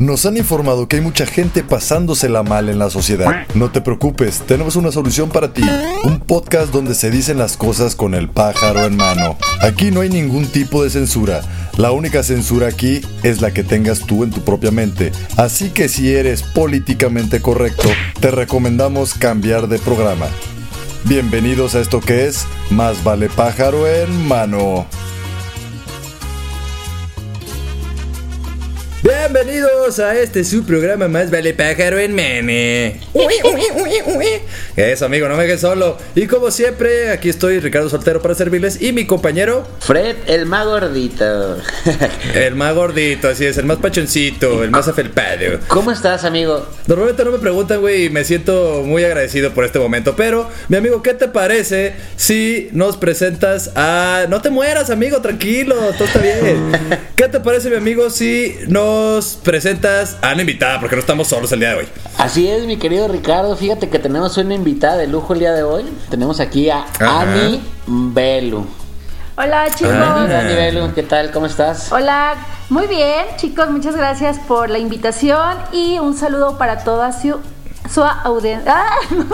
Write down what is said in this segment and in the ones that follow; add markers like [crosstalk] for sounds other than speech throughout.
Nos han informado que hay mucha gente pasándosela mal en la sociedad. No te preocupes, tenemos una solución para ti. Un podcast donde se dicen las cosas con el pájaro en mano. Aquí no hay ningún tipo de censura. La única censura aquí es la que tengas tú en tu propia mente. Así que si eres políticamente correcto, te recomendamos cambiar de programa. Bienvenidos a esto que es Más vale pájaro en mano. Bienvenidos a este su programa más vale pájaro en mene. Eso amigo, no me dejes solo. Y como siempre, aquí estoy Ricardo Soltero para servirles y mi compañero Fred, el más gordito. [laughs] el más gordito, así es, el más pachoncito, el más afelpado. ¿Cómo estás, amigo? Normalmente no me preguntan, güey, y me siento muy agradecido por este momento. Pero, mi amigo, ¿qué te parece si nos presentas a. No te mueras, amigo, tranquilo, todo está bien. [laughs] ¿Qué te parece, mi amigo, si nos presentas a una invitada? Porque no estamos solos el día de hoy. Así es, mi querido Ricardo. Fíjate que tenemos una invitada de lujo el día de hoy. Tenemos aquí a Ajá. Ani Belu. Hola chicos. Bienvenida, Ani Belu. ¿Qué tal? ¿Cómo estás? Hola, muy bien chicos, muchas gracias por la invitación y un saludo para toda su, su audiencia. Ah, no.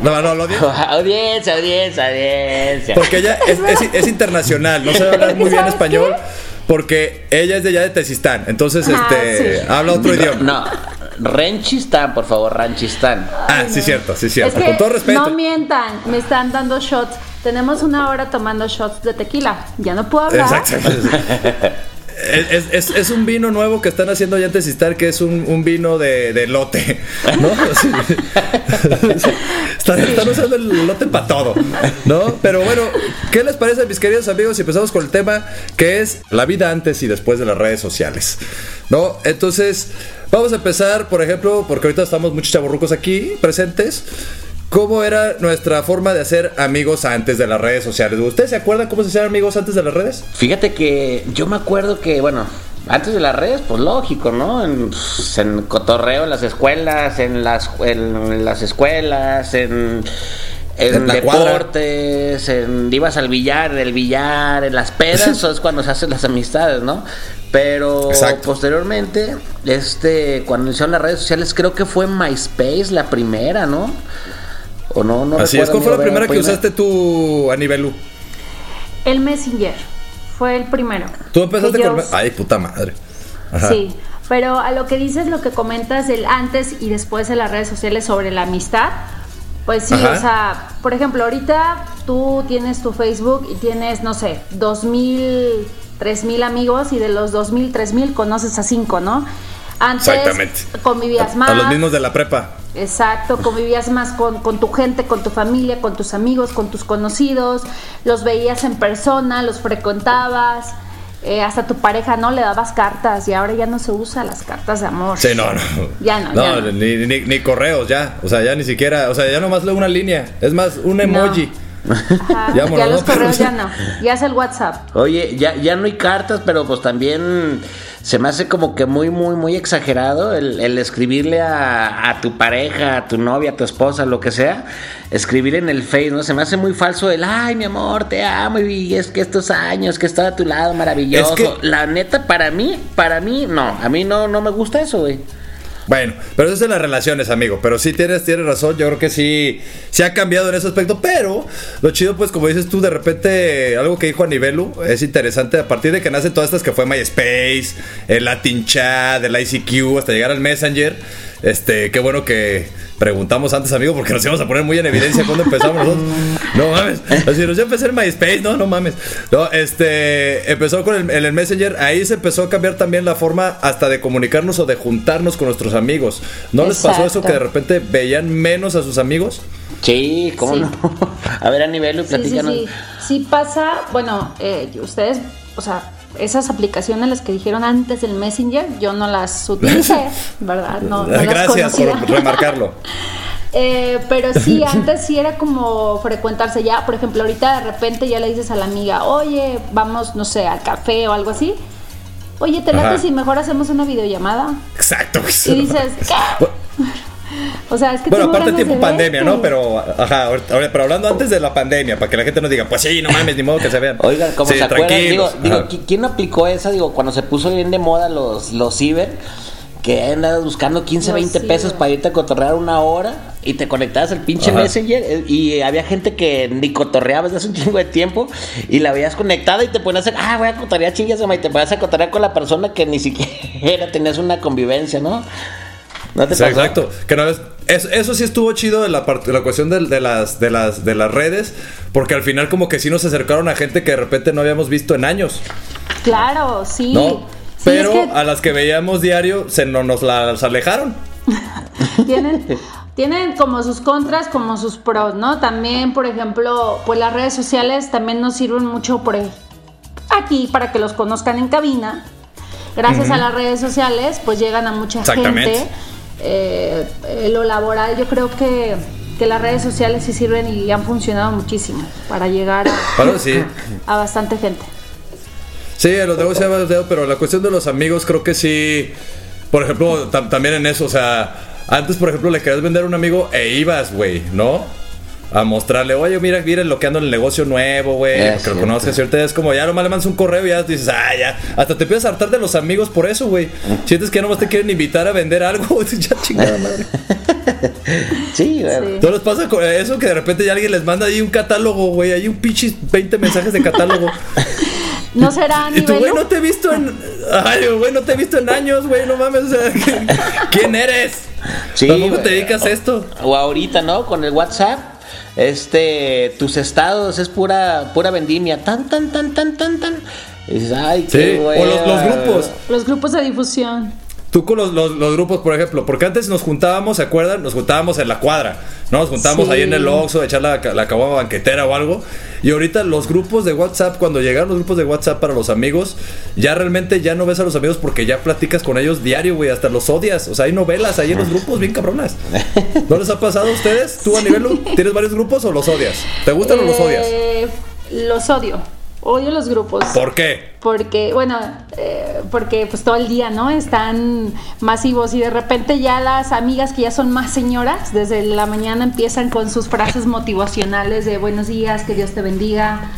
No, no, lo digo. [laughs] audiencia, audiencia, audiencia. Porque ella es, es- es internacional, no sabe hablar muy bien ¿Sabes español. qué? Porque ella es de allá de Tezistán, entonces Ah, este sí. habla otro idioma. No, Renchistán, por favor, Ranchistán. Ah, sí, cierto, sí, Es cierto. que Con todo respeto. no mientan, me están dando shots. Tenemos una hora tomando shots de tequila. Ya no puedo hablar. Exacto. [laughs] Es, es- un vino nuevo que están haciendo allá en Tezistán, que es un, un vino de, de lote, ¿no? [laughs] Están usando el lote para todo, ¿no? Pero bueno, ¿qué les parece, mis queridos amigos? Si empezamos con el tema que es la vida antes y después de las redes sociales, ¿no? Entonces, vamos a empezar, por ejemplo, porque ahorita estamos muchos chaburrucos aquí presentes. ¿Cómo era nuestra forma de hacer amigos antes de las redes sociales? ¿Ustedes se acuerdan cómo se hacían amigos antes de las redes? Fíjate que yo me acuerdo que, bueno, antes de las redes, pues lógico, ¿no? En, pues, en cotorreo en las escuelas, en las, en las escuelas, en, en En cuadra. deportes, en ibas al billar, en el billar, en las pedas, eso [laughs] es cuando se hacen las amistades, ¿no? Pero Exacto. posteriormente, este, cuando iniciaron las redes sociales, creo que fue MySpace la primera, ¿no? O no, no Así es. ¿Cuál fue la primera que usaste tú, Anibelu? El Messenger fue el primero. Tú empezaste con... yo- Ay, puta madre. Ajá. Sí, pero a lo que dices, lo que comentas del antes y después de las redes sociales sobre la amistad, pues sí, Ajá. o sea, por ejemplo, ahorita tú tienes tu Facebook y tienes, no sé, dos mil, tres mil amigos y de los dos mil, tres mil conoces a cinco, ¿no? Antes Exactamente. convivías A- más. A los mismos de la prepa. Exacto, convivías más con, con tu gente, con tu familia, con tus amigos, con tus conocidos, los veías en persona, los frecuentabas, eh, hasta tu pareja no le dabas cartas y ahora ya no se usa las cartas de amor. Sí, no, no. Ya no, ya no. Ni, ni, ni correos ya. O sea, ya ni siquiera. O sea, ya nomás leo una línea. Es más, un emoji. Ajá, [laughs] Ya, ya, los no, correos ya no, ya es el WhatsApp. Oye, ya, ya no hay cartas, pero pues también se me hace como que muy, muy, muy exagerado el, el escribirle a, a tu pareja, a tu novia, a tu esposa, lo que sea, escribir en el Face, ¿no? Se me hace muy falso el, ay, mi amor, te amo y es que estos años que estado a tu lado, maravilloso. Es que- La neta, para mí, para mí, no, a mí no, no me gusta eso, güey. Bueno, pero eso es en las relaciones, amigo. Pero sí tienes, tienes razón. Yo creo que sí, sí ha cambiado en ese aspecto. Pero lo chido, pues, como dices tú, de repente, algo que dijo Anibelu es interesante. A partir de que nacen todas estas que fue MySpace, el Latin Chat, el ICQ, hasta llegar al Messenger. Este, qué bueno que preguntamos antes, amigo, porque nos íbamos a poner muy en evidencia cuando empezamos nosotros. [laughs] No mames. Así, nos ya empecé en MySpace, no, no mames. No, este, empezó con el, en el Messenger. Ahí se empezó a cambiar también la forma hasta de comunicarnos o de juntarnos con nuestros amigos. ¿No les pasó eso que de repente veían menos a sus amigos? Sí, ¿cómo Sí. no? [laughs] A ver, a nivel, Sí, sí, platícanos. sí. Sí pasa, bueno, eh, ustedes, o sea, esas aplicaciones las que dijeron antes del Messenger, yo no las utilicé, [laughs] ¿verdad? No, no las Gracias conocía. por remarcarlo. [laughs] Eh, pero sí, antes sí era como frecuentarse ya. Por ejemplo, ahorita de repente ya le dices a la amiga, oye, vamos, no sé, al café o algo así. Oye, ¿te late si mejor hacemos una videollamada? Exacto. Y dices, [laughs] ¿qué? O sea, es que Bueno, aparte tiempo de pandemia. ¿no? Pero, ajá, pero hablando antes de la pandemia, para que la gente no diga, pues sí, no mames, ni modo que se vean. Oigan, como Sí, se acuerdan, digo, digo, Ajá. ¿qui- ¿quién aplicó esa? Digo, cuando se puso bien de moda los, los ciber, que andas buscando 15, Yo 20 sí, pesos para irte a cotorrear una hora y te conectabas al pinche Ajá. Messenger eh, y había gente que ni cotorreaba desde hace un chingo de tiempo y la veías conectada y te ponías a, ah, voy a cotorrear chingas y te ponías a cotorrear con la persona que ni siquiera [laughs] tenías una convivencia, ¿no? ¿No te exacto. Que no ves- eso, eso sí estuvo chido de la, part- de la cuestión de, de las, de, las, de las redes, porque al final como que sí nos acercaron a gente que de repente no habíamos visto en años, Claro, sí. ¿no? Sí, Pero es que a las que veíamos diario se no, nos las alejaron. [laughs] tienen, tienen como sus contras, como sus pros, ¿no? También, por ejemplo, pues las redes sociales también nos sirven mucho por aquí para que los conozcan en cabina. Gracias a las redes sociales, pues llegan a mucha Exactamente. gente. Eh, lo laboral, yo creo que, que las redes sociales sí sirven y han funcionado muchísimo para llegar a, Claro, sí. a bastante gente. Sí, a los negocios se ha balanceado, pero la cuestión de los amigos creo que sí. Por ejemplo, tam- también en eso, o sea, antes, por ejemplo, le querías vender a un amigo e ibas, güey, ¿no? A mostrarle, oye, mira, mira lo que ando en el negocio nuevo, güey, que lo cierto. conozcas. Y ahorita es como, ya nomás le mandas un correo y ya dices, ah, ya. Hasta te empiezas a hartar de los amigos por eso, güey. Sientes que ya nomás te quieren invitar a vender algo, [laughs] ya chingada madre. [laughs] Sí, güey. Sí. ¿No les pasa con eso que de repente ya alguien les manda ahí un catálogo, güey? Hay un pinche 20 mensajes de catálogo. [laughs] ¿No será Y tú, güey, no te he visto en. Ay, güey, no te he visto en años, güey, no mames. O sea, ¿quién eres? Sí, Tampoco te dedicas a esto. O ahorita, ¿no? Con el WhatsApp, este, tus estados es pura, pura vendimia, tan, tan, tan, tan, tan, tan. Y dices, ay, qué Sí, o hueva. los, los grupos. los grupos de difusión? Tú con los, los- los grupos, por ejemplo, porque antes nos juntábamos, ¿se acuerdan? Nos juntábamos en la cuadra, ¿no? Nos juntábamos Sí. ahí en el Oxxo, echar la, la caguama banquetera o algo. Y ahorita los grupos de WhatsApp, cuando llegaron los grupos de WhatsApp para los amigos, ya realmente ya no ves a los amigos porque ya platicas con ellos diario, güey, hasta los odias. O sea, hay novelas ahí en los grupos bien cabronas. [laughs] ¿No les ha pasado a ustedes? ¿Tú a nivel tienes varios grupos o los odias? ¿Te gustan o los odias? Eh, Los odio. Odio los grupos. ¿Por qué? Porque, bueno, eh, porque pues todo el día, ¿no? Están masivos y de repente ya las amigas que ya son más señoras, desde la mañana empiezan con sus frases motivacionales de buenos días, que Dios te bendiga.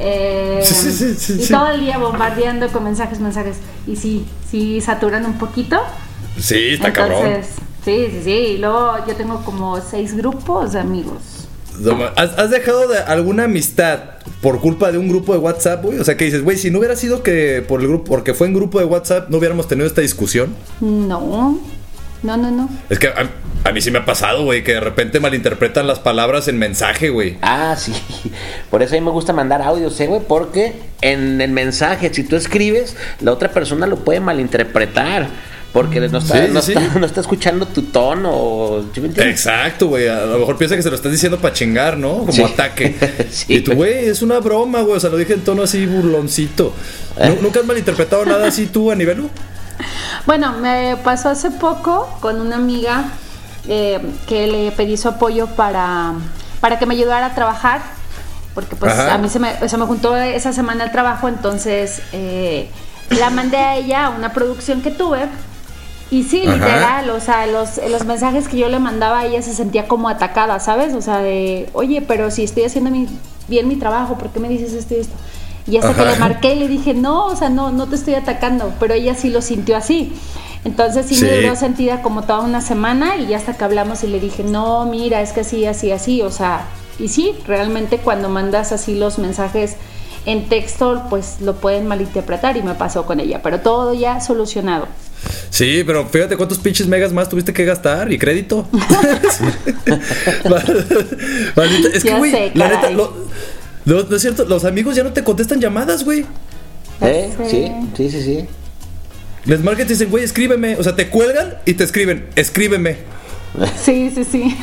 eh, Sí, sí, sí, y todo el día bombardeando con mensajes, mensajes. Y sí, sí saturan un poquito. Sí, está cabrón. Entonces, sí, sí, sí. Y luego yo tengo como seis grupos de amigos. ¿Has, has dejado de alguna amistad por culpa de un grupo de WhatsApp, güey? O sea, que dices, güey, si no hubiera sido que por el grupo, porque fue en grupo de WhatsApp, no hubiéramos tenido esta discusión. No, no, no, no. Es que a, a mí sí me ha pasado, güey, que de repente malinterpretan las palabras en mensaje, güey. Ah, sí. Por eso a mí me gusta mandar audios, ¿eh, güey? Porque en el mensaje, si tú escribes, la otra persona lo puede malinterpretar. Porque no está, Sí, no, sí. está, [laughs] no está escuchando tu tono. ¿sí me? Exacto, güey. A lo mejor piensa que se lo estás diciendo para chingar, ¿no? Como Sí. ataque. [laughs] Sí, y tú, güey. es una broma, güey. O sea, lo dije en tono así burloncito. Eh. ¿Nu- ¿Nunca has malinterpretado nada así tú a nivel? Bueno, me pasó hace poco con una amiga eh, que le pedí su apoyo para, para que me ayudara a trabajar, porque pues Ajá. a mí se me, se me juntó esa semana el trabajo, entonces eh, la mandé a ella a una producción que tuve. Y sí, Ajá. literal, o sea, los, los mensajes que yo le mandaba, ella se sentía como atacada, ¿sabes? O sea, de, oye, pero si estoy haciendo mi- bien mi trabajo, ¿por qué me dices esto y esto? Y hasta que le marqué y le dije, no, o sea, no, no te estoy atacando, pero ella sí lo sintió así. Entonces sí, Sí. me duró sentida como toda una semana y ya hasta que hablamos y le dije, no, mira, es que así, así, así, o sea, y sí, realmente cuando mandas así los mensajes en texto, pues lo pueden malinterpretar y me pasó con ella, pero todo ya solucionado. Sí, pero fíjate cuántos pinches megas más tuviste que gastar y crédito. [laughs] Maldita- es que, güey, la neta, lo- no, no es cierto, los amigos ya no te contestan llamadas, güey. ¿Eh? Sí, sí, sí, sí. Les marcan y te dicen, güey, escríbeme. O sea, te cuelgan y te escriben, escríbeme. Sí, sí, sí.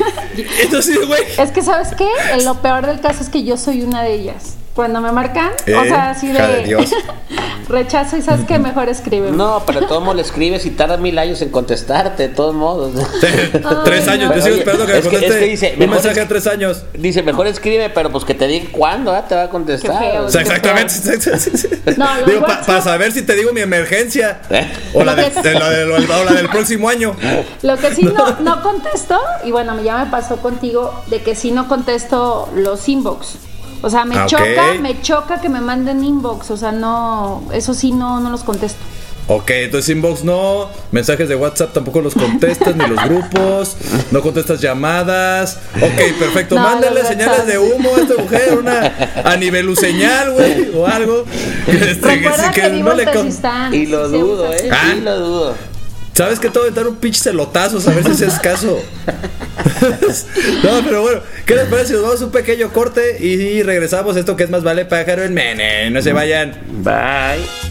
Entonces, güey. es que, ¿sabes qué? Lo peor del caso es que yo soy una de ellas. Cuando me marcan, o Eh, sea, así de, de Dios. [laughs] rechazo y sabes que mejor escribe. No, pero de todos modos le escribes y tarda mil años en contestarte, de todos modos. [laughs] tres años. no. Yo sigo Oye, esperando que me conteste es que dice, un mensaje a tres años. Dice, mejor escribe, pero pues que te diga cuándo te va a contestar. Feo. O sea, exactamente. No, digo, para saber si te digo mi emergencia. ¿Eh? O la, de la del- o la del [laughs] próximo año. Lo que sí no, no contesto, y bueno, ya me pasó contigo, de que sí no contesto los inbox. O sea, me Ah, choca, me choca que me manden inbox. O sea, no, eso sí no, no los contesto. Ok, entonces inbox no, mensajes de WhatsApp tampoco los contestas, ni los [laughs] grupos, no contestas llamadas. Ok, perfecto, [laughs] No, mándale señales de humo a esta mujer, una a nivel señal, güey, o algo. [laughs] Este, Recuerda que, que no le con-. Y lo dudo, ¿eh? Ah. Sí lo dudo. ¿Sabes que a dar un pinche celotazo? A ver si haces caso. [laughs] no, pero bueno, ¿qué les parece? Nos vamos a un pequeño corte y regresamos esto que es más vale pájaro en mene. No se vayan. Bye.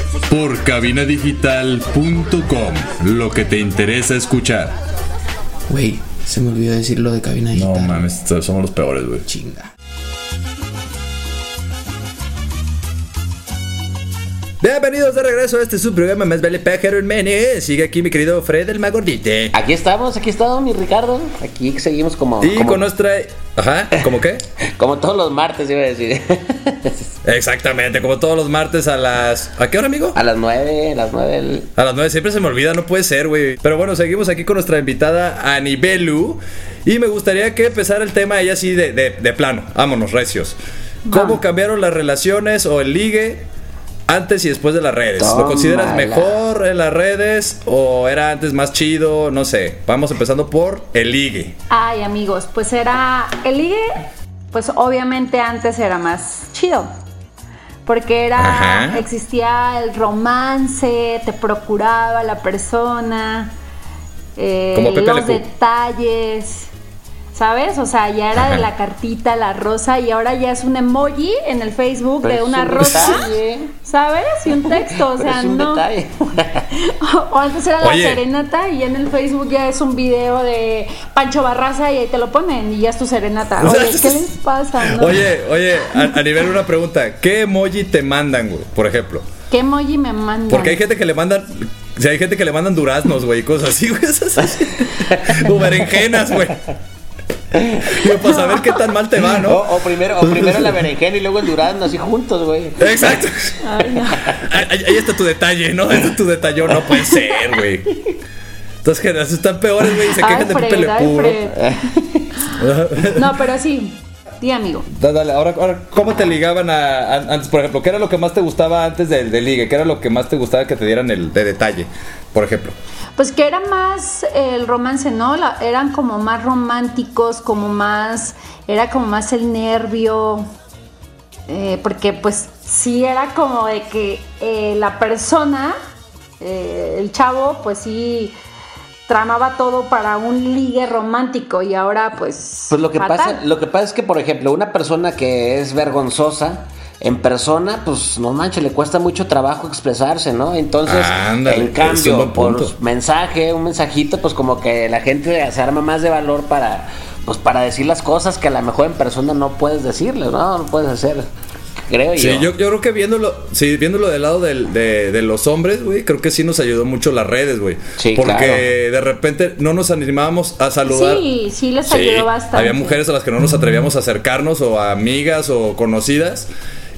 por cabinadigital.com. Lo que te interesa escuchar. Güey, se me olvidó decir lo de cabina No digital. mames, somos los peores, güey. Chinga. Bienvenidos de regreso a este su programa Más Vale Pájaro en Mene. Sigue aquí mi querido Fred el Magordite. Aquí estamos, aquí estamos, mi Ricardo. Aquí seguimos como, Y como, con nuestra. Ajá, ¿cómo qué? [laughs] como todos los martes, iba a decir. [laughs] Exactamente, como todos los martes a las. ¿A qué hora, amigo? a las nueve, a las nueve. el- A las 9 siempre se me olvida, no puede ser, güey. Pero bueno, seguimos aquí con nuestra invitada Anibelu. Y me gustaría que empezara el tema ella así de, de, de plano. Vámonos, recios. ¿Cómo Vamos. cambiaron las relaciones o el ligue antes y después de las redes? ¿Lo consideras mejor en las redes o era antes más chido? No sé. Vamos empezando por el ligue. Ay, amigos, pues era. El ligue, pues obviamente antes era más chido. Porque era. Ajá. Existía el romance, te procuraba la persona, eh, Como Pepe los detalles. ¿Sabes? O sea, ya era de la cartita, la rosa, y ahora ya es un emoji en el Facebook Pero de una un rosa. detalle. ¿Sabes? Y un texto, o Pero sea, es un no. detalle. [laughs] O antes era la serenata y en el Facebook ya es un video de Pancho Barraza y ahí te lo ponen y ya es tu serenata. Oye, ¿qué les pasa? no? Oye, oye, a, a nivel una pregunta. ¿Qué emoji te mandan, güey? Por ejemplo. ¿Qué emoji me mandan? Porque hay gente que le mandan. Si hay gente que le mandan duraznos, güey, y cosas así, güey. esas así. [laughs] O berenjenas, güey. [laughs] Digo, para saber qué tan mal te va, O, ¿no? o primero, o primero la berenjena y luego el durazno, así juntos, güey. Exacto. Ay, no. [laughs] Ahí, ahí está tu detalle, ¿no? Ahí está tu detalle, no puede ser, güey. Entonces, generaciones están peores, güey, y se Ay, quejan de Pepe Le. [laughs] No, pero sí. Sí, amigo. Da- Dale, ahora, ahora, ¿cómo te ligaban a, a- antes, por ejemplo? ¿Qué era lo que más te gustaba antes del del ligue? ¿Qué era lo que más te gustaba que te dieran el de detalle, por ejemplo? Pues que era más el romance, ¿no? La- eran como más románticos, como más, era como más el nervio, eh, porque pues sí era como de que eh, la persona, eh, el chavo, pues sí tramaba todo para un ligue romántico y ahora pues... Pues lo que fatal. pasa, lo que pasa es que, por ejemplo, una persona que es vergonzosa en persona, pues no manches, le cuesta mucho trabajo expresarse, ¿no? Entonces, Ándale, en cambio, por mensaje, un mensajito, pues como que la gente se arma más de valor para, pues para decir las cosas que a lo mejor en persona no puedes decirles, ¿no? No puedes hacer, creo Sí, yo. yo, yo creo que viéndolo, sí, viéndolo del lado del- de, de los hombres, güey, creo que sí nos ayudó mucho las redes, güey. Sí, Porque claro. de repente no nos animábamos a saludar. Sí, sí les Sí, ayudó bastante. Había mujeres a las que no nos atrevíamos a acercarnos, o a amigas, o conocidas.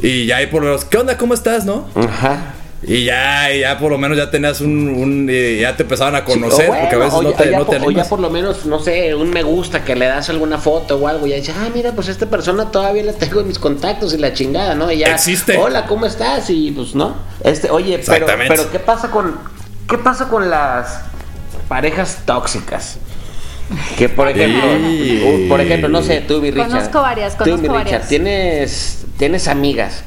Y ya ahí por lo menos, ¿qué onda? ¿Cómo estás, no? Ajá. Y ya, y ya por lo menos ya tenías un, ya te empezaban a conocer, bueno, porque a veces o no te, ya no te por- o ya por lo menos, no sé, un me gusta que le das alguna foto o algo. Y ya dices, ah, mira, pues esta persona todavía la tengo en mis contactos y la chingada, ¿no? Y ya, Existe. Hola, ¿cómo estás? Y pues, ¿no? Este, oye, pero, Exactamente. pero ¿qué pasa con, qué pasa con las parejas tóxicas? Que por ejemplo, Sí. uh, por ejemplo, no sé, tú, mi Richard. Conozco varias, tú, conozco mi Richard, varias. tienes, tienes amigas,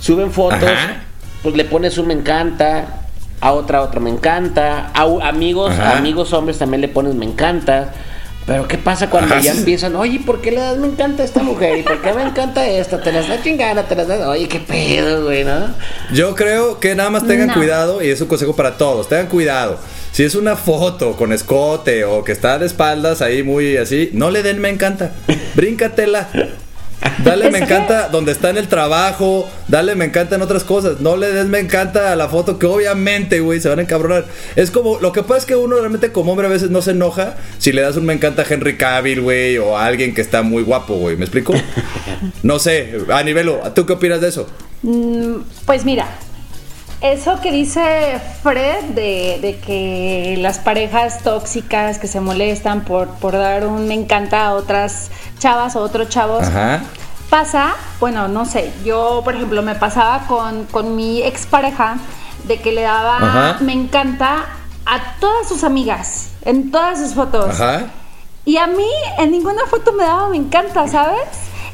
suben fotos, Ajá. Pues le pones un me encanta, a otra otro me encanta, a amigos, Ajá. amigos hombres también le pones me encanta. Pero ¿qué pasa cuando Ajá. ya empiezan? Oye, ¿por qué le das me encanta a esta mujer? ¿Y por qué me encanta esta? Te las da chingada, te las da. Oye, qué pedo, güey, ¿no? Yo creo que nada más tengan No. cuidado, y es un consejo para todos, tengan cuidado. Si es una foto con escote o que está de espaldas ahí muy así, no le den me encanta. Bríncatela. Dale me encanta donde está en el trabajo, dale me encanta en otras cosas, no le des me encanta a la foto que obviamente, güey, se van a encabronar. Es como, lo que pasa es que uno realmente como hombre a veces no se enoja si le das un me encanta a Henry Cavill, güey, o a alguien que está muy guapo, güey, ¿me explico? [laughs] No sé, a nivelo, ¿tú qué opinas de eso? Mm, Pues mira, eso que dice Fred de, de que las parejas tóxicas que se molestan por, por dar un me encanta a otras chavas o otros chavos, Ajá. pasa, bueno, no sé, yo por ejemplo me pasaba con, con mi expareja de que le daba Ajá. me encanta a todas sus amigas, en todas sus fotos. Ajá. Y a mí en ninguna foto me daba me encanta, ¿sabes?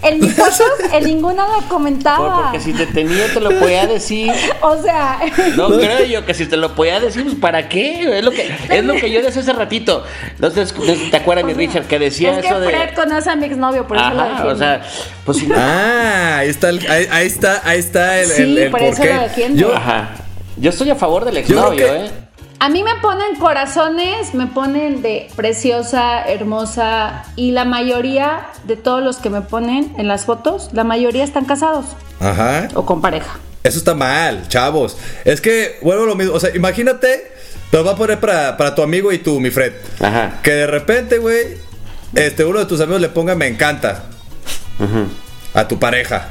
En mis fotos en ninguna la Por- comentaba. porque si te tenía te lo podía decir. [laughs] O sea, No creo yo que si te lo podía decir, pues ¿para qué? Es lo que, es lo que yo decía hace ratito. Entonces, ¿te acuerdas, mi Richard, que decía es que eso de. Fred conoce a mi exnovio, por eso lo Ajá, defiendo. o sea, pues si no. Ah, ahí está, el- ahí, ahí está, ahí está el, Sí, el- el por eso porqué. lo defiendo. Yo, Ajá. Yo estoy a favor del exnovio, que- ¿eh? A mí me ponen corazones, me ponen de preciosa, hermosa y la mayoría de todos los que me ponen en las fotos, la mayoría están casados Ajá. o con pareja. Eso está mal, chavos. Es que, vuelvo a lo mismo. O sea, imagínate, te lo voy a poner para, para tu amigo y tú, mi Fred. Ajá. Que de repente, güey, este, uno de tus amigos le ponga me encanta Ujú. a tu pareja.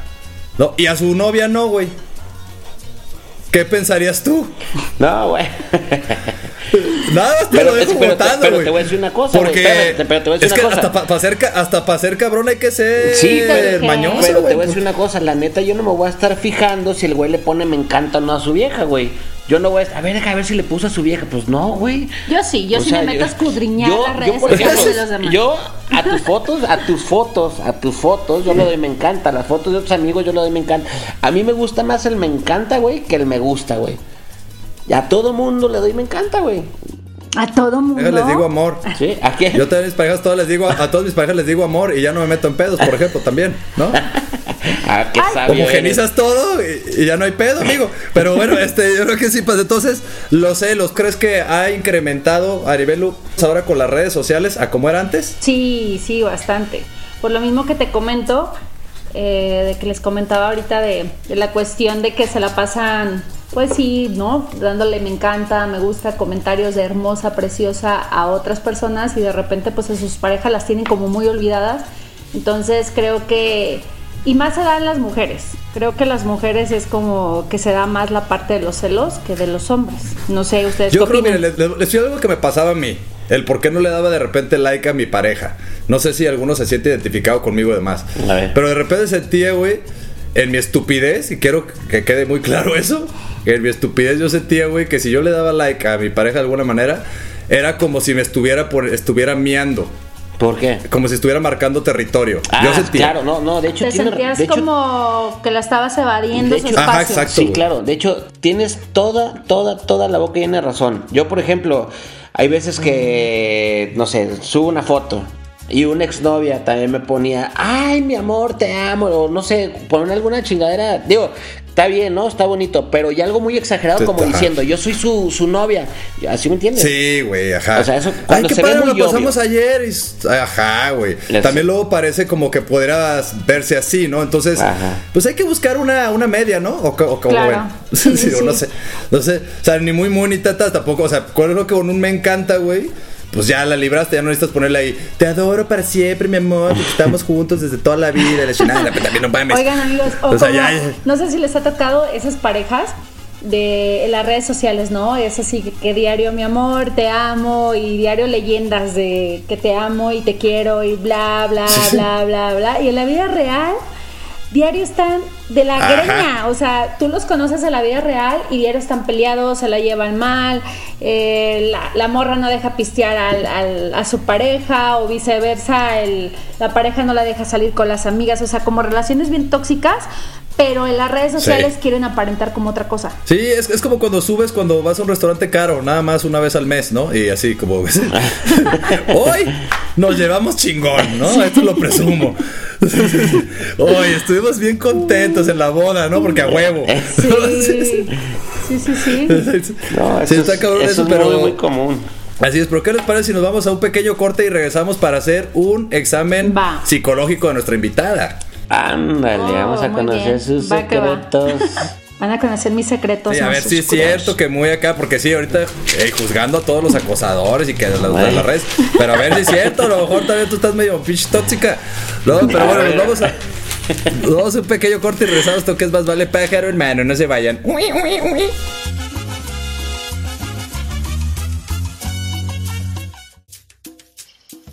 ¿No? Y a su novia no, güey. ¿Qué pensarías tú? No, güey. Nada más te Pero- lo dejo pero te- pero voy a decir una cosa, Porque espérate, pero te voy a decir es una que cosa. hasta para ser, hasta pa' ser cabrón hay que ser Sí, pero- mañoso, Pero te voy a decir una cosa, la neta, yo no me voy a estar fijando si el güey le pone me encanta o no a su vieja, güey. Yo no voy a estar, a ver, deja ver si le puso a su vieja. Pues no, güey. Yo sí, yo O sí sea, me meto a escudriñar yo- las yo, redes por sociales ejemplo, de los demás. Yo a tus fotos, a tus fotos, a tus fotos, yo le doy me encanta. A las fotos de otros amigos yo le doy me encanta. A mí me gusta más el me encanta, güey, que el me gusta, güey. Y a todo mundo le doy me encanta, güey. A todo mundo. Yo les digo amor. ¿Sí? ¿A quién? Yo a mis parejas todas les digo, a todas mis parejas les digo amor y ya no me meto en pedos, por ejemplo, también, ¿no? [laughs] Ah, qué sabio eres. Homogenizas todo y, y ya no hay pedo, amigo. Pero bueno, este, yo creo que sí, pues entonces, los celos, ¿crees que ha incrementado Aribelu ahora con las redes sociales a como era antes? Sí, sí, bastante. Por lo mismo que te comento, eh, de que les comentaba ahorita de, de la cuestión de que se la pasan, pues sí, ¿no? Dándole me encanta, me gusta, comentarios de hermosa, preciosa a otras personas y de repente pues a sus parejas las tienen como muy olvidadas. Entonces creo que, y más se da en las mujeres, creo que las mujeres es como que se da más la parte de los celos que de los hombres. No sé, ustedes Yo qué creo, mire, opinan? les, les- les digo algo que me pasaba a mí. El por qué no le daba de repente like a mi pareja. No sé si alguno se siente identificado conmigo y demás. Pero de repente sentía, güey, en mi estupidez, y quiero que quede muy claro eso, que en mi estupidez yo sentía, güey, que si yo le daba like a mi pareja de alguna manera, era como si me estuviera, por, estuviera miando. ¿Por qué? Como si estuviera marcando territorio. Ah, yo sentía. claro, no, no, de hecho Te tiene- sentías de hecho, como que la estabas evadiendo De su hecho- espacio. Ajá, exacto. Sí, güey. claro. De hecho, tienes toda, toda, toda la boca llena de razón. Yo, por ejemplo, hay veces que, no sé, subo una foto y una exnovia también me ponía, ay, mi amor, te amo, o no sé, poner alguna chingadera. Digo, está bien, ¿no? Está bonito, pero ya algo muy exagerado como ajá. diciendo, yo soy su, su novia. ¿Así me entiendes? Sí, güey, ajá. O sea, eso Ay, cuando qué se ve padre, muy lo pasamos obvio. ayer. y Ajá, güey. Les- También luego parece como que podrías verse así, ¿no? Entonces, Ajá. pues hay que buscar una, una media, ¿no? O, o como Claro. [laughs] Sí, sí, o no sé. No sé. O sea, ni muy, muy, ni tatas tampoco. O sea, creo que con un me encanta, güey. Pues ya la libraste, ya no necesitas ponerle ahí. Te adoro para siempre, mi amor, porque estamos juntos desde toda la vida. La chingada, pero también no mames. Oigan amigos, o O sea, como- ya- ya- no sé si les ha tocado esas parejas de las redes sociales, ¿no? Es así que, que diario mi amor, te amo y diario leyendas de que te amo y te quiero y bla bla bla bla bla y en la vida real diario están de la Ajá. greña, o sea, tú los conoces en la vida real y diario están peleados, se la llevan mal, eh, la, la morra no deja pistear al- al- a su pareja o viceversa, el- la pareja no la deja salir con las amigas, o sea, como relaciones bien tóxicas, pero en las redes sociales Sí. quieren aparentar como otra cosa. Sí, es, es como cuando subes cuando vas a un restaurante caro, nada más una vez al mes, ¿no? Y así como... [laughs] Hoy nos llevamos chingón, ¿no? Esto lo presumo. [laughs] Hoy estuvimos bien contentos en la boda, ¿no? Porque a huevo. [laughs] [laughs] Sí, sí, [laughs] sí, sí. No, Sí, eso está cabrón eso eso, es pero- muy, muy común. Así es, pero ¿qué les parece si nos vamos a un pequeño corte y regresamos para hacer un examen Va. psicológico de nuestra invitada? Ándale, Oh, vamos a muy conocer bien. sus Va secretos. Van a conocer mis secretos. Sí, a ver si es cierto que muy acá, porque sí, ahorita eh, juzgando a todos los acosadores y que de las, de las redes. Pero a ver si es cierto, a lo mejor también tú estás medio pinche tóxica. No, pero bueno, nos vamos a. [laughs] a un pequeño corte y regresamos. Esto que es más vale pájaro, hermano. No se vayan. Ui, ui, ui.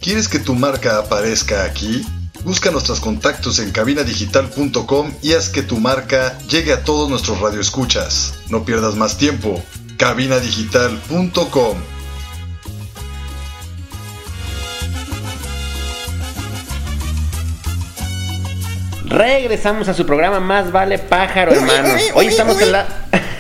¿Quieres que tu marca aparezca aquí? Busca nuestros contactos en cabinadigital.com y haz que tu marca llegue a todos nuestros radioescuchas. No pierdas más tiempo. cabinadigital.com Regresamos a su programa Más Vale Pájaro, hermanos. Hoy estamos en la.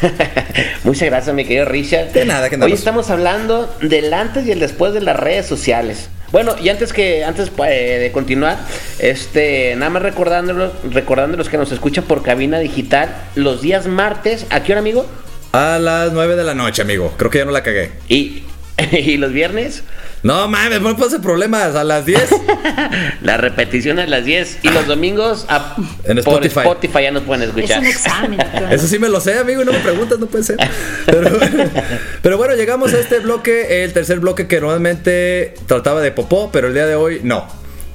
[laughs] Muchas gracias, mi querido Richard. De nada, que Hoy andamos. estamos hablando del antes y el después de las redes sociales. Bueno, y antes que antes eh, de continuar, este nada más recordándolos, recordándolos que nos escuchan por cabina digital los días martes, ¿a qué hora, amigo? A las 9 de la noche, amigo. Creo que ya no la cagué. Y, [laughs] y los viernes, No mames, no pase problemas. A las 10. [laughs] la repetición a las 10 y los domingos a, En por Spotify. Spotify ya nos pueden Es escuchar. un examen. [laughs] claro. Eso sí me lo sé, amigo, y no me preguntas, no puede ser. Pero, pero bueno, llegamos a este bloque, el tercer bloque que normalmente trataba de popó, pero el día de hoy no.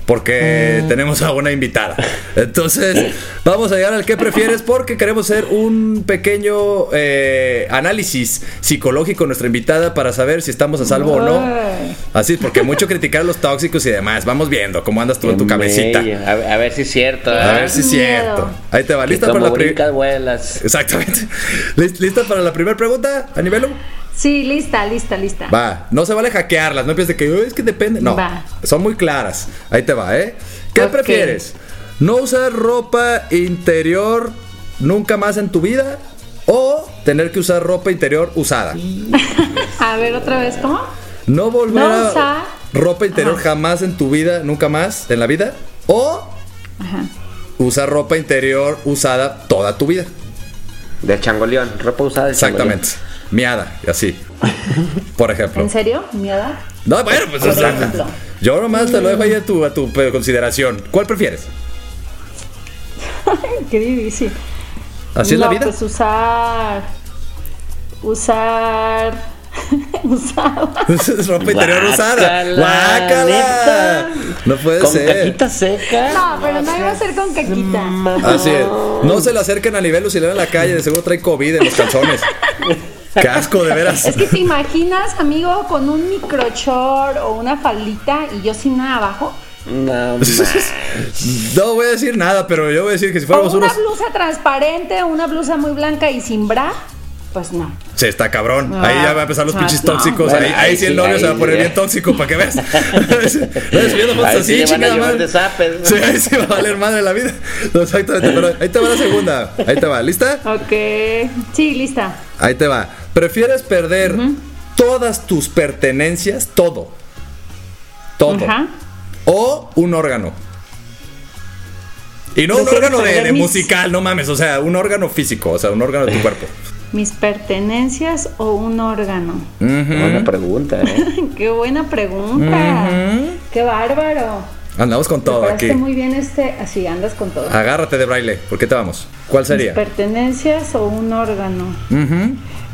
Porque tenemos a una invitada. Entonces, vamos a llegar al que prefieres porque queremos hacer un pequeño eh, análisis psicológico de nuestra invitada para saber si estamos a salvo o no. Así, porque mucho criticar a los tóxicos y demás. Vamos viendo cómo andas tú en tu cabecita. A, ver- a ver si es cierto. A ¿verdad? ver si es cierto. Ahí te va. ¿Lista para la primera? Exactamente. [laughs] ¿Lis- ¿Lista para la primera pregunta, Anivelo? Sí, lista, lista, lista. Va, no se vale hackearlas, no de que "Uy, es que depende. No, Va. son muy claras. Ahí te va, ¿eh? ¿Qué prefieres? ¿No usar ropa interior nunca más en tu vida? ¿O tener que usar ropa interior usada? [laughs] A ver, otra vez, ¿cómo? ¿No volver No a usar- ropa interior Ajá. jamás en tu vida, nunca más en la vida? ¿O Ajá. usar ropa interior usada toda tu vida? Del changoleón. Ropa usada del Exactamente. Miada, y así. [laughs] Por ejemplo. ¿En serio? ¿Miedo? No, bueno, pues Por o sea, ejemplo. yo nomás te lo dejo ahí a tu, a tu eh, consideración. ¿Cuál prefieres? [laughs] Qué difícil. ¿Así es la vida? Pues usar. Usar. [laughs] usar. Ropa interior usada. Guácala. No puede Con ser. cajita seca. No, pero no iba a ser con caquita. Así es. No se le acerquen a nivel si le en la calle, de seguro trae COVID en los calzones. [laughs] Qué asco, de veras. Es que te imaginas, amigo, con un microchor o una faldita y yo sin nada abajo. No. [laughs] No voy a decir nada, pero yo voy a decir que si O fuéramos una unos. blusa transparente, o una blusa muy blanca y sin bra, pues no. Sí, está cabrón. Ah, ahí ya van a empezar los ah, pinches no. tóxicos. Bueno, ahí, ahí ahí sí el novio ahí se va a poner bien tóxico para que veas. [laughs] Subiendo fotos así, sí chingada madre. zapes. Sí, ahí sí va a valer madre la vida. No, exactamente, pero ahí te va la segunda. Ahí te va, ¿lista? Ok. Sí, lista. Ahí te va. ¿Prefieres perder todas tus pertenencias, todo? Todo. Ajá. O un órgano. Y no un órgano de, perder de mis- musical, no mames, o sea, un órgano físico, o sea, un órgano de tu [laughs] cuerpo. ¿Mis pertenencias o un órgano? Buena pregunta, ¿eh? [laughs] Qué buena pregunta. Qué bárbaro. Andamos con todo aquí. muy bien este. Así andas con todo. Agárrate de braille, ¿por qué te vamos? ¿Cuál ¿Mis sería? pertenencias o un órgano?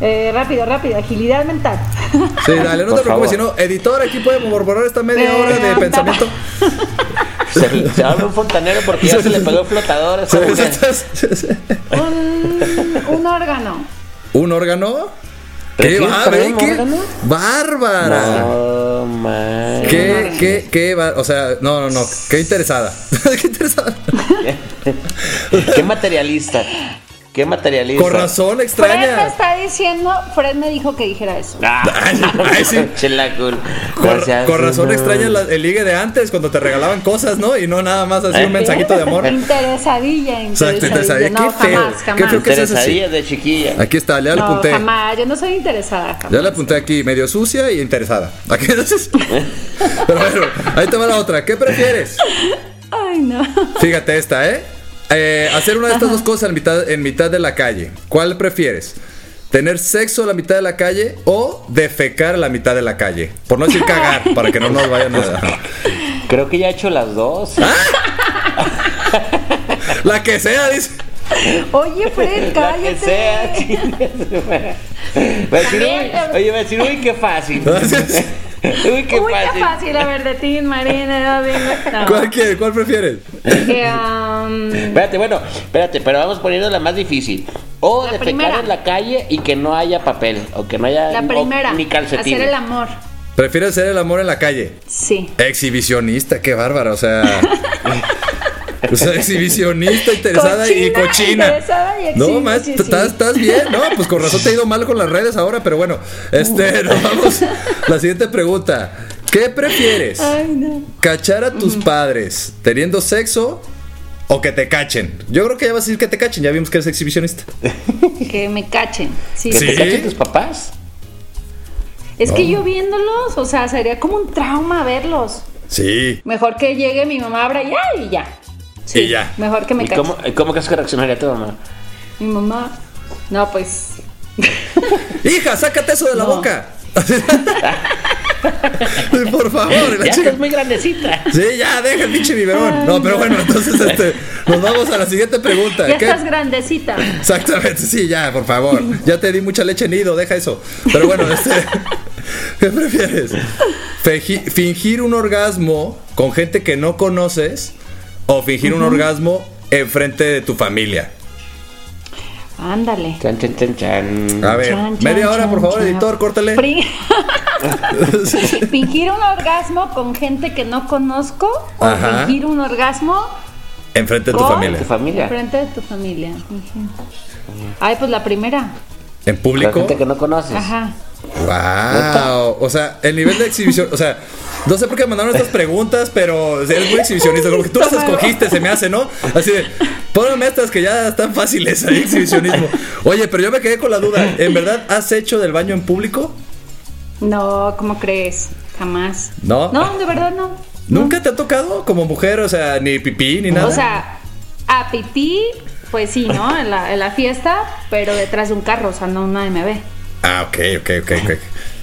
Eh, rápido, rápido. Agilidad mental. [laughs] Sí, dale, no Por te preocupes, si favor. no, editor, aquí puede borrar esta media hora de pensamiento. [laughs] Se, se abre un fontanero porque ya se le pegó el flotador un, un órgano. ¿Un órgano? ¿Qué ¿Prefieres va, perder ve, un qué órgano? bárbara? No, man. ¿Qué, qué, qué va? O sea, no, no, no, qué interesada. [laughs] qué interesada. [laughs] Qué materialista. Qué materialista. Con razón Fred me extraña. está diciendo. Fred me dijo que dijera eso. Ah, [laughs] Ay, sí. [laughs] chela cool. Con, con razón no. extraña la- el ligue de antes, cuando te regalaban cosas, ¿no? Y no nada más así un mensajito de amor. Interesadilla, interesadilla. interesadilla. No, Qué feo, jamás, qué jamás. feo que seas así. Interesadilla de chiquilla. Aquí está, ya le no, apunté. jamás. Yo no soy interesada. Jamás. Ya le apunté aquí, medio sucia y interesada. [laughs] Aquí entonces. Pero bueno, ahí te va la otra. ¿Qué prefieres? Ay, no. Fíjate esta, ¿eh? Eh, hacer una de estas dos cosas en mitad, en mitad de la calle. ¿Cuál prefieres? ¿Tener sexo a la mitad de la calle o defecar a la mitad de la calle? Por no decir cagar, [laughs] para que no nos vayan a... Creo que ya he hecho las dos. ¿Ah? La que sea, dice. Oye, Fred, La que sea, [laughs] cállate. Va a decir, uy, oye, va a decir, uy, qué fácil. [laughs] Uy, qué Uy, fácil. qué fácil, a ver, de ti, Marina. No. ¿Cuál, quiere? ¿Cuál prefieres? Eh, [laughs] um, Espérate, bueno, espérate, pero vamos poniendo la más difícil. O La defecar primera. en la calle y que no haya papel, o que no haya la o primera, ni calcetines. hacer el amor. ¿Prefieres hacer el amor en la calle? Sí. Exhibicionista, qué bárbara, o sea. [laughs] [laughs] O sea, exhibicionista, interesada y Cochina, interesada y no, más, exhibi- sí, sí. estás, bien, ¿no? Pues con razón te ha ido mal con las redes ahora, pero bueno. Este, nos vamos. La siguiente pregunta. ¿Qué prefieres? Ay, no. ¿Cachar a tus padres teniendo sexo o que te cachen? Yo creo que ya vas a decir que te cachen, ya vimos que eres exhibicionista. [laughs] Que me cachen. Sí. ¿Que Sí. te cachen tus papás? Es que yo viéndolos, o sea, sería como un trauma verlos. Sí. Mejor que llegue mi mamá, abra y ¡ay! y ya. Sí, Y ya. Mejor que me ¿Y cómo, cómo crees que reaccionaría tu mamá? Mi mamá. No, pues. [laughs] Hija, sácate eso de la boca. [laughs] Por favor, la Ya chica- estás muy grandecita. Sí, ya, deja el pinche biberón. No, pero bueno, entonces este, nos vamos a la siguiente pregunta. Ya ¿Qué- estás grandecita. Exactamente, sí, ya, por favor. Ya te di mucha leche nido, deja eso. Pero bueno, este, [laughs] ¿qué prefieres? Fingi- ¿Fingir un orgasmo con gente que no conoces o fingir un orgasmo enfrente de tu familia? Ándale. Chan, chan, chan, chan. A ver, Chan, chan, media hora, chan, por favor, chan. editor, córtale. [laughs] Fingir un orgasmo con gente que no conozco o Ajá. fingir un orgasmo Enfrente de tu con familia. Tu familia. frente de tu familia. Ay, pues la primera. En La público. gente que no conoces. Ajá. Wow. O sea, el nivel de exhibición. O sea, no sé por qué mandaron estas preguntas, pero eres muy exhibicionista. Como que tú las escogiste, se me hace, ¿no? Así de, pónganme estas que ya están fáciles ahí, exhibicionismo. Oye, pero yo me quedé con la duda. ¿En verdad has hecho del baño en público? No, ¿cómo crees? Jamás. ¿No? No, de verdad no. ¿Nunca te ha tocado como mujer? O sea, ni pipí ni nada. O sea, a pipí, pues sí, ¿no? En la, en la fiesta, pero detrás de un carro, o sea, no nadie me ve. Ah, ok, ok, ok, ok.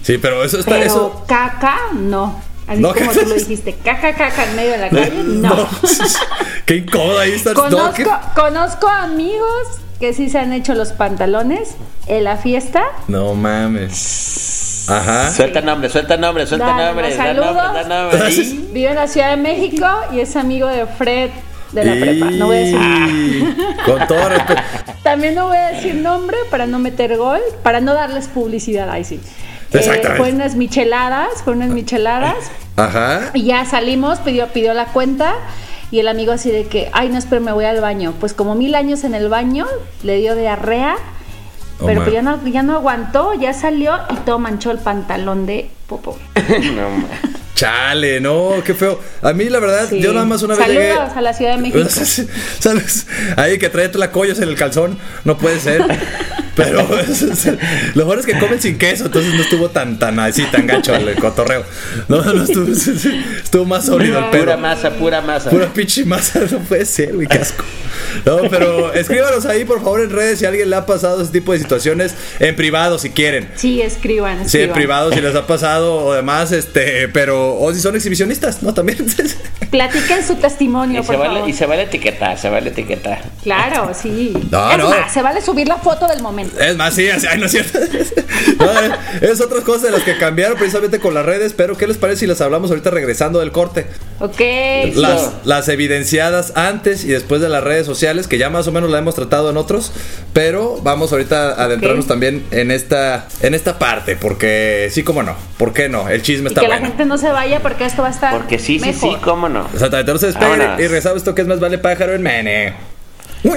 Sí, pero eso está. Pero Eso. caca, no. Así No, como caca. [laughs] tú lo dijiste, caca, caca en medio de la calle, no. [laughs] Qué incómodo ahí estás. No, Conozco, ¿qué? conozco amigos que sí se han hecho los pantalones en la fiesta. No mames. Ajá. Suelta nombre, suelta nombre, suelta nombre, los da nombre, da saludos. nombre. [laughs] Vive en la Ciudad de México y es amigo de Fred de la prepa. No voy a decir. Con todo respeto. [laughs] También no voy a decir nombre para no meter gol, para no darles publicidad. Ahí sí. Exactamente. fue unas micheladas, fue unas micheladas. Ajá. Y ya salimos, pidió, pidió la cuenta. Y el amigo así de que, ay, no, espera, me voy al baño. Pues como mil años en el baño, le dio diarrea. Oh, pero man. pues ya no, ya no aguantó, ya salió y todo manchó el pantalón de Popo. [laughs] No, ma. Chale, no, qué feo. A mí, la verdad, Sí. yo nada más una vez Saludos llegué. a la Ciudad de México. [laughs] ¿Sabes? Ahí que trae tlacoyos en el calzón. No puede ser. [laughs] Pero [laughs] lo bueno es que comen sin queso, entonces no estuvo tan, tan así, tan gacho el cotorreo. No, no estuvo, estuvo más sólido el Pura pedo. masa, pura masa. Pura pinche masa, no puede ser, güey, qué asco. No, pero escríbanos ahí, por favor, en redes si a alguien le ha pasado ese tipo de situaciones, en privado si quieren. Sí, escriban, escriban. Sí, en privado si les ha pasado o demás, este, pero, o si son exhibicionistas, ¿no? También. [laughs] Platiquen su testimonio, Y se, por vale, favor. y se vale etiquetar, se vale etiquetar. Claro, sí. No, es no. más, se vale subir la foto del momento. Es más, sí, así- ay, no es cierto. [laughs] No, es otras cosas de las que cambiaron precisamente con las redes, pero ¿qué les parece si las hablamos ahorita regresando del corte? Ok. Las, las evidenciadas antes y después de las redes sociales, que ya más o menos la hemos tratado en otros, pero vamos ahorita a adentrarnos también en esta, en esta parte, porque sí, como no, ¿por qué no? El chisme Y está que la bueno. gente no se vaya porque esto va a estar Porque sí, sí, mejor. sí, cómo no. Exactamente, no se despeguen y regresamos esto que es más vale pájaro en mene. [laughs]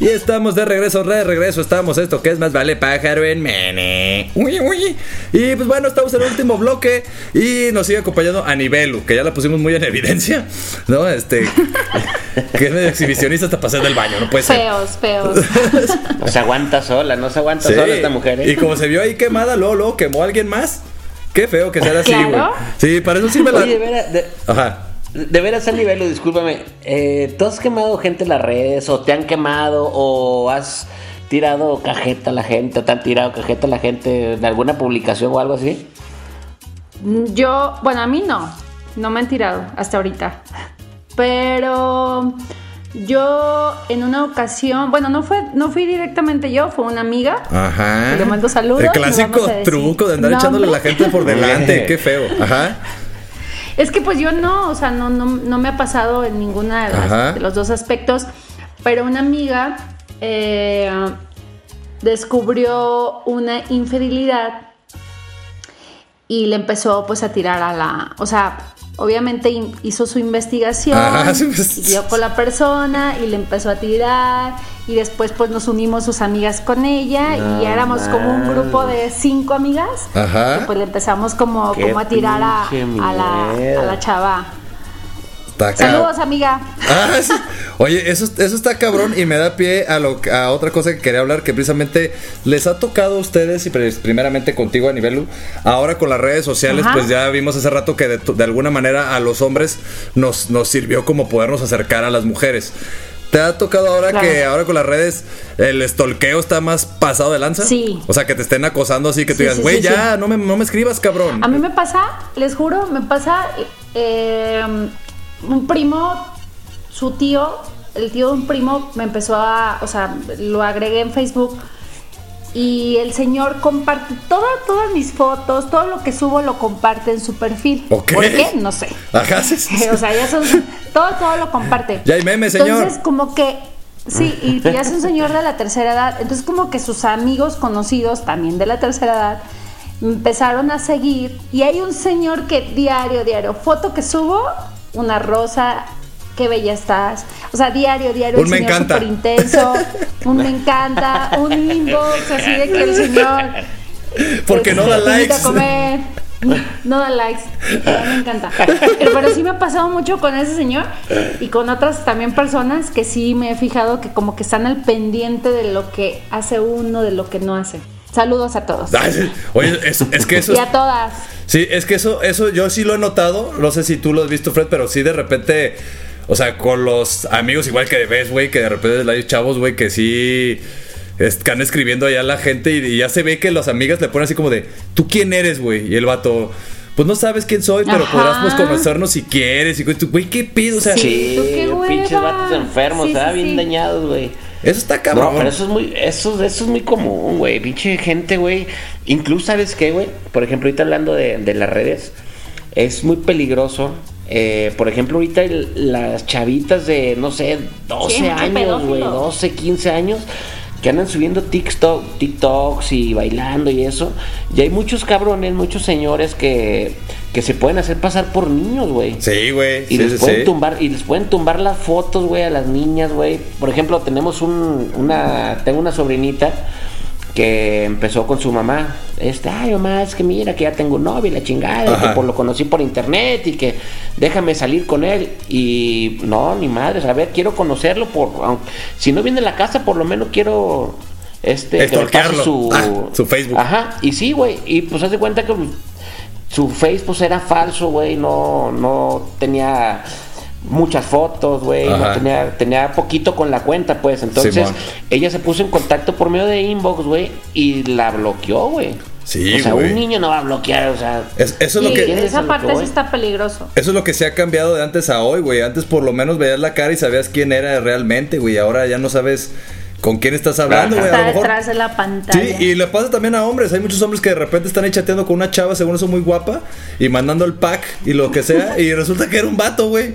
Y estamos de regreso, de regreso. Estamos esto que es más vale pájaro en mene. Uy, uy. Y pues bueno, estamos en el último bloque. Y nos sigue acompañando Anibelu, que ya la pusimos muy en evidencia. ¿No? Este. que es medio exhibicionista hasta pasar del baño, no puede ser. Feos, feos. [laughs] No se aguanta sola, no se aguanta Sí. sola esta mujer. ¿eh? Y como se vio ahí quemada, luego, luego quemó a alguien más. Qué feo que sea así, güey. Claro. Sí, para eso sirve la. Oye, de, Ajá. De veras, a nivel, discúlpame. Eh, ¿Tú has quemado gente en las redes? ¿O te han quemado? ¿O has tirado cajeta a la gente? ¿O te han tirado cajeta a la gente de alguna publicación o algo así? Yo, bueno, a mí no, no me han tirado hasta ahorita. Pero yo en una ocasión, bueno, no fue, no fui directamente yo, fue una amiga. Ajá. Le mando saludos, El clásico truco de andar echándole a la gente por delante. [laughs] Qué feo. Ajá. Es que pues yo no, o sea, no, no, no me ha pasado en ninguna de, las- Ajá. de los dos aspectos, pero una amiga eh, descubrió una infidelidad y le empezó pues a tirar a la, o sea, obviamente hizo su investigación, Ajá, [laughs] sí, pues. y dio con la persona y le empezó a tirar y después pues nos unimos sus amigas con ella y éramos como un grupo de cinco amigas Ajá. pues le empezamos como, como a tirar a, la, a la chava. Está Saludos, amiga. Ah, sí. Oye, eso, eso está cabrón y me da pie a, lo, a otra cosa que quería hablar, que precisamente les ha tocado a ustedes y primeramente contigo a nivel ahora con las redes sociales, Ajá. pues ya vimos hace rato que de, de alguna manera a los hombres nos, nos sirvió como podernos acercar a las mujeres. ¿Te ha tocado ahora Claro. que ahora con las redes el estolqueo está más pasado de lanza? Sí. O sea, que te estén acosando así, que tú Sí, digas, sí, güey, sí, ya, No, me, no me escribas, cabrón. A mí me pasa, les juro, me pasa eh, un primo, su tío, el tío de un primo me empezó a, o sea, lo agregué en Facebook y el señor comparte todas, todas mis fotos, todo lo que subo lo comparte en su perfil. ¿Por qué? No sé. Ajá, sí, sí, sí. [laughs] o sea, ya son, todo, todo lo comparte. Ya hay meme, señor. Entonces, como que, sí, y ya es un señor de la tercera edad, entonces como que sus amigos conocidos, también de la tercera edad, empezaron a seguir, y hay un señor que diario, diario, foto que subo, una rosa, qué bella estás, o sea, diario, diario, Un el me señor encanta. súper intenso, un me encanta, [laughs] un inbox, así de que el señor... Porque no este, da likes. a comer. No da likes. Me encanta. Pero, pero sí me ha pasado mucho con ese señor y con otras también personas que sí me he fijado que como que están al pendiente de lo que hace uno, de lo que no hace. Saludos a todos. Oye, es, es que eso Y a todas. Sí, es que eso, eso yo sí lo he notado. No sé si tú lo has visto, Fred, pero sí de repente. O sea, con los amigos igual que ves, güey, que de repente hay chavos, güey, que sí están escribiendo allá a la gente y, y ya se ve que las amigas le ponen así como de, ¿tú quién eres, güey? Y el vato, pues no sabes quién soy, pero Ajá. podrás pues, conocernos si quieres. Y güey, ¿qué pido? O sea, Sí. tú qué hueva. pinches vatos enfermos, Sí, Bien dañados, güey. Eso está cabrón. No, pero eso es muy, eso, eso es muy común, güey. Pinche gente, güey. Incluso, ¿sabes qué, güey? Por ejemplo, ahorita hablando de, de las redes, es muy peligroso. Eh, por ejemplo, ahorita el- las chavitas de, no sé, 12 Sí, mucho años, güey, pedófilo. 12, 15 años, que andan subiendo TikTok, TikToks y bailando y eso. Y hay muchos cabrones, muchos señores que, que se pueden hacer pasar por niños, güey. Sí, güey. Y sí, les sí, pueden sí. tumbar, y les pueden tumbar las fotos, güey, a las niñas, güey. Por ejemplo, tenemos un, una, tengo una sobrinita que empezó con su mamá. Este, ay mamá, es que mira que ya tengo un novio y la chingada, Ajá. que por lo conocí por internet y que déjame salir con él. Y no, ni madres, a ver, quiero conocerlo por, si no viene a la casa, por lo menos quiero este que me pase su, Ah, su Facebook. Ajá, y sí, güey, y pues haz de cuenta que su Facebook pues, era falso, güey, no, no tenía muchas fotos, güey, no tenía, tenía poquito con la cuenta, pues, entonces Simón. ella se puso en contacto por medio de inbox, güey, y la bloqueó, güey. Sí, o sea, güey. un niño no va a bloquear, o sea, Es- eso es lo que... ¿Entiendes a esa parte sí está peligroso. Eso es lo que se ha cambiado de antes a hoy, güey. Antes por lo menos veías la cara y sabías quién era realmente, güey. Ahora ya no sabes con quién estás hablando, güey. Está detrás de la pantalla. Sí, y le pasa también a hombres. Hay muchos hombres que de repente están ahí chateando con una chava, según eso muy guapa, y mandando el pack y lo que sea, y resulta que era un vato, güey.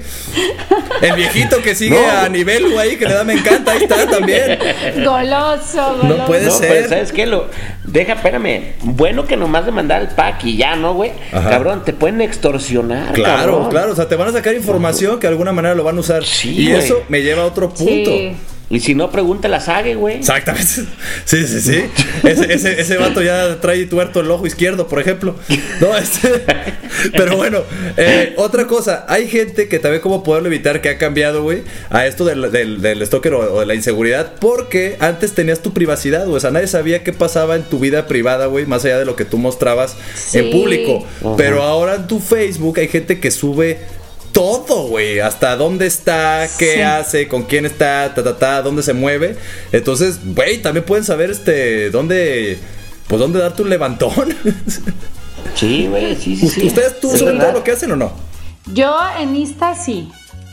El viejito que sigue No. a nivel, güey, que le da me encanta, ahí está también. Goloso, goloso. puede no, ser. pero ¿sabes qué? Lo, deja, espérame, bueno que nomás de mandar el pack y ya, ¿no, güey? Cabrón, te pueden extorsionar, Claro, cabrón. claro. O sea, te van a sacar información que de alguna manera lo van a usar. Sí, y eso me lleva a otro punto. Sí. Y si no, pregúntale a Sage, güey. Exactamente. [laughs] Sí, sí, sí. Ese, ese, ese vato ya trae tuerto el ojo izquierdo, por ejemplo. No, este. [laughs] Pero bueno, eh, otra cosa. Hay gente que también, como poderlo evitar, que ha cambiado, güey, a esto del, del, del stalker o, o de la inseguridad. Porque antes tenías tu privacidad, güey. O sea, nadie sabía qué pasaba en tu vida privada, güey, más allá de lo que tú mostrabas en público. Ajá. Pero ahora en tu Facebook hay gente que sube todo, güey. Hasta dónde está, qué Sí. hace, con quién está, ta, ta, ta, dónde se mueve. Entonces, güey, también pueden saber este, dónde, pues dónde darte un levantón. [laughs] Sí, güey, sí, sí, sí. ¿Ustedes tú suben todo lo que hacen o no? Yo en Insta sí.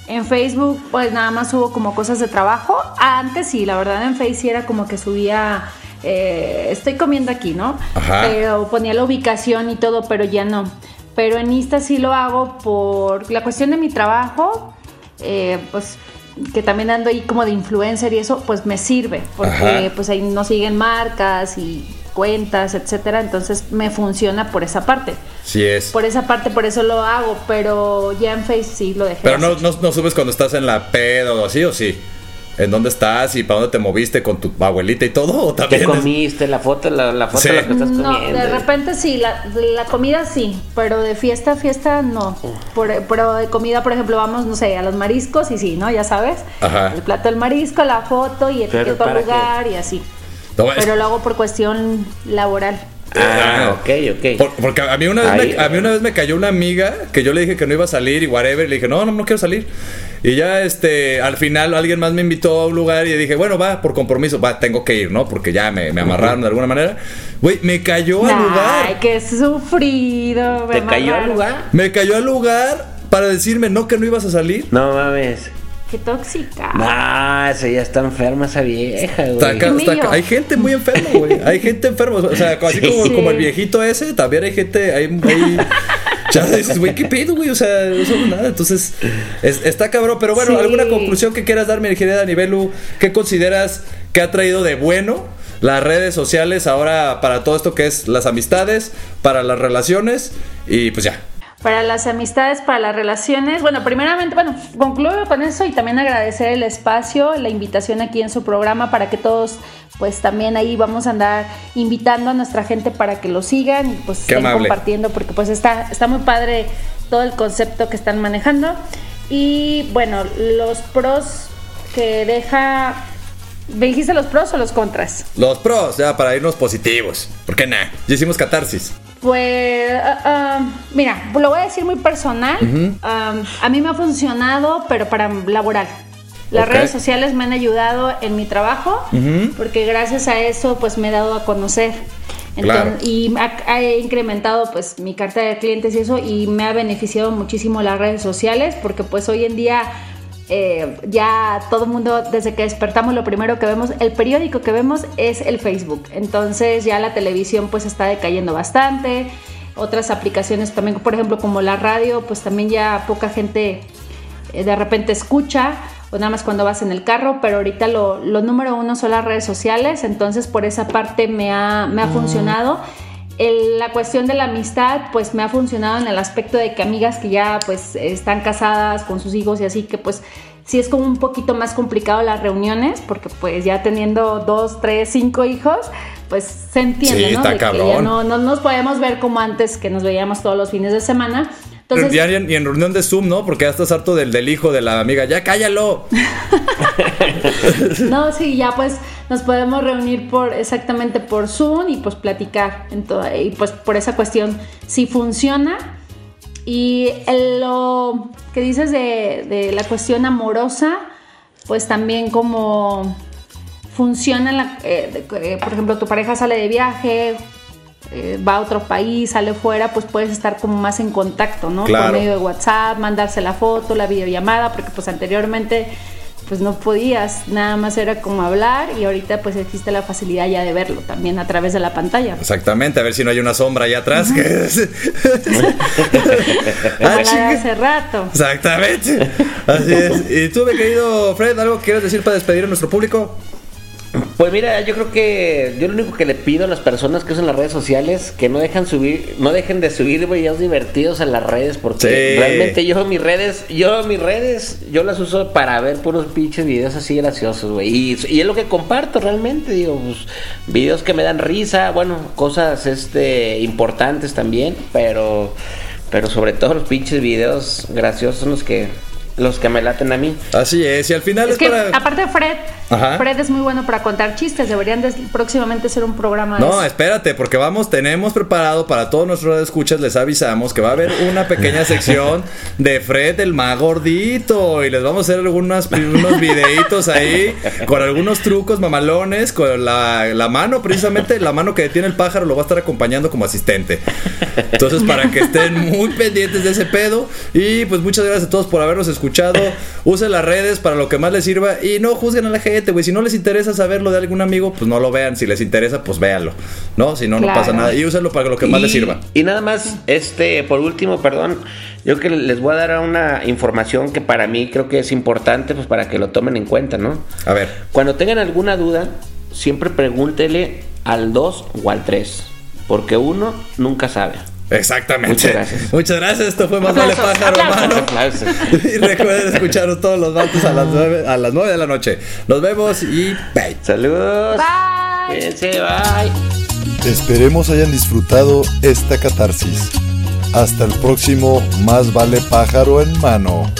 En Facebook, pues nada más subo como cosas de trabajo. Antes sí, la verdad en Facebook sí era como que subía. eh, estoy comiendo aquí, ¿no? Ajá. Pero ponía la ubicación y todo, pero ya no. Pero en Insta sí lo hago por la cuestión de mi trabajo. eh, pues que también ando ahí como de influencer y eso, pues me sirve. Porque Ajá. pues ahí nos siguen marcas y cuentas, etcétera. Entonces me funciona por esa parte. Sí es. Por esa parte, por eso lo hago, pero ya en Face sí lo dejé. Pero no, no, no subes cuando estás en la pedo o así o sí. ¿En dónde estás y para dónde te moviste con tu abuelita y todo? ¿O ¿Qué también es- comiste? La foto, la, la foto Sí. de lo que estás No, comiendo. de repente sí, la, la comida sí, pero de fiesta a fiesta no. Por- pero de comida, por ejemplo, vamos, no sé, a los mariscos y sí, ¿no? Ya sabes. Ajá. El plato del marisco, la foto y etiqueto al ¿para lugar y así. No, es- Pero lo hago por cuestión laboral. Ah, ok, ok. Por- porque a mí, una vez Ahí, me, a mí una vez me cayó una amiga que yo le dije que no iba a salir y whatever. Y le dije, no, no, no quiero salir. Y ya, este, al final alguien más me invitó a un lugar y dije, bueno, va, por compromiso, va, tengo que ir, ¿no? Porque ya me, me amarraron de alguna manera. Güey, me cayó al Ay, lugar. qué sufrido. me ¿Te cayó al lugar? Me cayó al lugar para decirme, no, que no ibas a salir. No mames. Qué tóxica. No, esa ya está enferma esa vieja, güey. Está acá- está Mío. acá. Hay gente muy enferma, güey. Hay gente enferma. O sea, así [laughs] como, Sí. como el viejito ese, también hay gente. Hay, hay- ya [laughs] dices, güey, ¿qué pedo, güey? O sea, no somos nada. Entonces, es- está cabrón. Pero bueno, Sí. ¿alguna conclusión que quieras darme, querida Nivelu? ¿Qué consideras que ha traído de bueno las redes sociales ahora para todo esto que es las amistades, para las relaciones? Y pues ya. Para las amistades, para las relaciones. Bueno, primeramente, bueno, concluyo con eso y también agradecer el espacio, la invitación aquí en su programa para que todos, pues también ahí vamos a andar invitando a nuestra gente para que lo sigan y pues Qué estén amable. compartiendo porque pues está, está muy padre todo el concepto que están manejando. Y bueno, los pros que deja... ¿Me dijiste los pros o los contras? Los pros, ya para irnos positivos. ¿Por qué nada? Ya hicimos catarsis. Pues, ah, ah, mira, lo voy a decir muy personal. A mí me ha funcionado, pero para laboral. Las redes sociales me han ayudado en mi trabajo, porque gracias a eso, pues me he dado a conocer. Claro. Y ha, ha incrementado pues mi carta de clientes y eso, y me ha beneficiado muchísimo las redes sociales, porque pues hoy en día eh, ya todo el mundo, desde que despertamos, lo primero que vemos, el periódico que vemos es el Facebook. Entonces ya la televisión pues está decayendo bastante. Otras aplicaciones también, por ejemplo, como la radio, pues también ya poca gente eh, de repente escucha o nada más cuando vas en el carro, pero ahorita lo, lo número uno son las redes sociales, entonces por esa parte me ha, me ha funcionado. El- la cuestión de la amistad, pues me ha funcionado en el aspecto de que amigas que ya pues están casadas con sus hijos y así que pues sí es como un poquito más complicado las reuniones, porque pues ya teniendo dos, tres, cinco hijos, pues se entiende, Sí, ¿no? está De que ya cabrón. no, no nos podemos ver como antes que nos veíamos todos los fines de semana. Entonces, Ya en- y en reunión de Zoom, ¿no? Porque ya estás harto del, del hijo de la amiga. Ya cállalo. [laughs] No, sí, ya pues nos podemos reunir por exactamente por Zoom y pues platicar. en toda- y pues por esa cuestión sí funciona. Y el- lo que dices de, de la cuestión amorosa, pues también como funciona, en la- eh, de- eh, por ejemplo, tu pareja sale de viaje, eh, va a otro país, sale fuera, pues puedes estar como más en contacto, ¿no? Claro. Por medio de WhatsApp, mandarse la foto, la videollamada, porque pues anteriormente pues no podías, nada más era como hablar y ahorita pues existe la facilidad ya de verlo también a través de la pantalla. Exactamente, a ver si no hay una sombra allá atrás. que es- [laughs] Ah, hace rato. Exactamente. Así es. ¿Y tú, mi querido Fred, algo que quieras decir para despedir a nuestro público? Pues mira, yo creo que yo lo único que le pido a las personas que usan las redes sociales que no dejan subir, no dejen de subir videos divertidos a las redes porque Sí. realmente yo mis redes, yo mis redes, yo las uso para ver puros pinches videos así graciosos, güey. Y, y es lo que comparto realmente, digo, pues, videos que me dan risa, bueno, cosas este importantes también, pero pero sobre todo los pinches videos graciosos son los que los que me laten a mí. Así es, y al final es, Es que para... aparte de Fred, Ajá. Fred es muy bueno para contar chistes. Deberían de próximamente ser un programa de No, espérate, porque vamos, tenemos preparado para todos nuestros escuchas, les avisamos que va a haber una pequeña sección [laughs] de Fred el más gordito y les vamos a hacer algunos unos videitos ahí con algunos trucos mamalones, con la, la mano, precisamente la mano que detiene el pájaro lo va a estar acompañando como asistente. Entonces, para que estén muy pendientes de ese pedo y pues muchas gracias a todos por habernos escuchado. Usen las redes para lo que más les sirva y no juzguen a la gente, güey. Si no les interesa saberlo de algún amigo, pues no lo vean. Si les interesa, pues véanlo. ¿No? Si no, no pasa nada. Y úsenlo para lo que más les sirva. Y nada más, este, por último, perdón, yo que les voy a dar una información que para mí creo que es importante, pues para que lo tomen en cuenta, ¿no? A ver. Cuando tengan alguna duda, siempre pregúntele al 2 o al 3, porque uno nunca sabe. Exactamente. Muchas gracias. Muchas gracias. Esto fue Más Vale Pájaro, hermano. [laughs] Y recuerden escucharnos todos los martes a las 9, a las 9 de la noche. Nos vemos y bye. Saludos. Bye. Cuídense, bye. Esperemos hayan disfrutado esta catarsis. Hasta el próximo Más vale pájaro en mano.